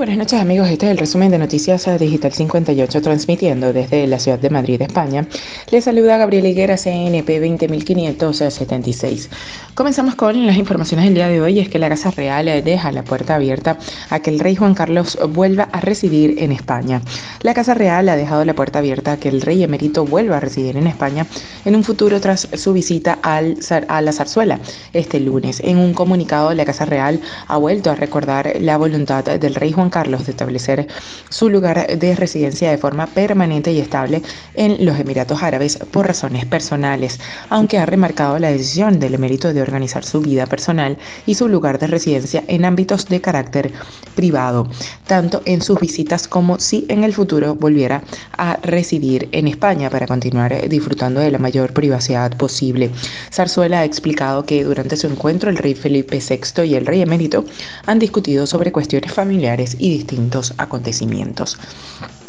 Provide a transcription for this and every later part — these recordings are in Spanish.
Buenas noches amigos, este es el resumen de Noticias Digital 58 transmitiendo desde la ciudad de Madrid, España. Les saluda Gabriel Higuera, CNP 20576. Comenzamos con las informaciones del día de hoy, es que la Casa Real deja la puerta abierta a que el rey Juan Carlos vuelva a residir en España. La Casa Real ha dejado la puerta abierta a que el rey emérito vuelva a residir en España en un futuro tras su visita al, a la zarzuela este lunes. En un comunicado, la Casa Real ha vuelto a recordar la voluntad del rey Juan Carlos de establecer su lugar de residencia de forma permanente y estable en los Emiratos Árabes por razones personales, aunque ha remarcado la decisión del emérito de organizar su vida personal y su lugar de residencia en ámbitos de carácter privado, tanto en sus visitas como si en el futuro volviera a residir en España para continuar disfrutando de la mayor privacidad posible. Zarzuela ha explicado que durante su encuentro el rey Felipe VI y el rey emérito han discutido sobre cuestiones familiares y distintos acontecimientos.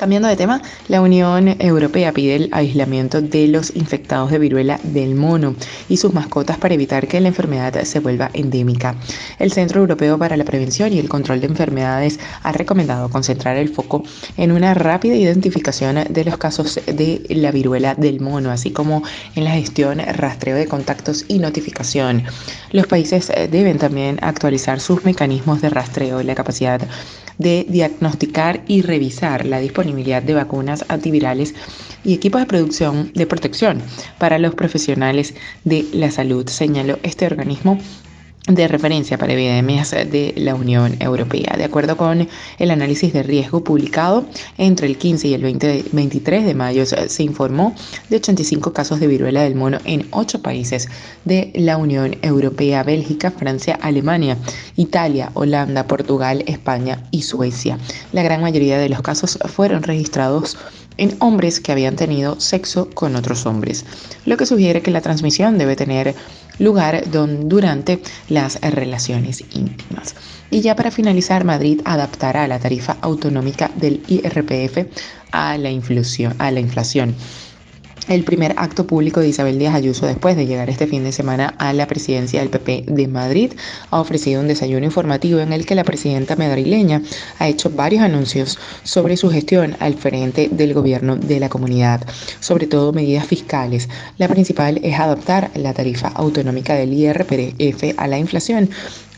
Cambiando de tema, la Unión Europea pide el aislamiento de los infectados de viruela del mono y sus mascotas para evitar que la enfermedad se vuelva endémica. El Centro Europeo para la Prevención y el Control de Enfermedades ha recomendado concentrar el foco en una rápida identificación de los casos de la viruela del mono, así como en la gestión, rastreo de contactos y notificación. Los países deben también actualizar sus mecanismos de rastreo y la capacidad de diagnosticar y revisar la disponibilidad de vacunas antivirales y equipos de producción de protección para los profesionales de la salud, señaló este organismo de referencia para epidemias de la Unión Europea. De acuerdo con el análisis de riesgo publicado entre el 15 y el 23 de mayo, se informó de 85 casos de viruela del mono en 8 países de la Unión Europea, Bélgica, Francia, Alemania, Italia, Holanda, Portugal, España y Suecia. La gran mayoría de los casos fueron registrados en hombres que habían tenido sexo con otros hombres, lo que sugiere que la transmisión debe tener lugar durante las relaciones íntimas. Y ya para finalizar, Madrid adaptará la tarifa autonómica del IRPF a la. A la inflación el primer acto público de Isabel Díaz Ayuso después de llegar este fin de semana a la presidencia del PP de Madrid. Ha ofrecido un desayuno informativo en el que la presidenta madrileña ha hecho varios anuncios sobre su gestión al frente del gobierno de la comunidad, sobre todo medidas fiscales. La principal es adaptar la tarifa autonómica del IRPF a la inflación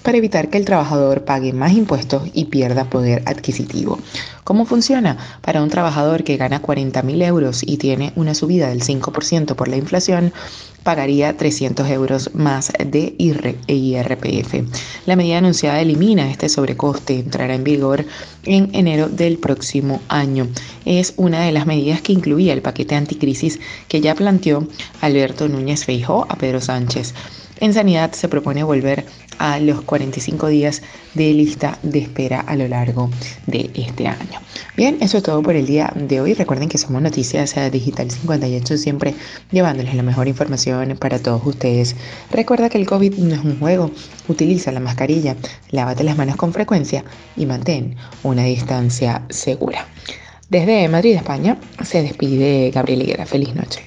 para evitar que el trabajador pague más impuestos y pierda poder adquisitivo. ¿Cómo funciona? Para un trabajador que gana 40.000 euros y tiene una subida del 5% por la inflación, pagaría 300 euros más de IRPF. La medida anunciada elimina este sobrecoste, entrará en vigor en enero del próximo año. Es una de las medidas que incluía el paquete anticrisis que ya planteó Alberto Núñez Feijó a Pedro Sánchez. En sanidad se propone volver a los 45 días de lista de espera a lo largo de este año. Bien, eso es todo por el día de hoy. Recuerden que somos Noticias Digital 58, siempre llevándoles la mejor información para todos ustedes. Recuerda que el COVID no es un juego. Utiliza la mascarilla, lávate las manos con frecuencia y mantén una distancia segura. Desde Madrid, España, se despide Gabriel Higuera. Feliz noche.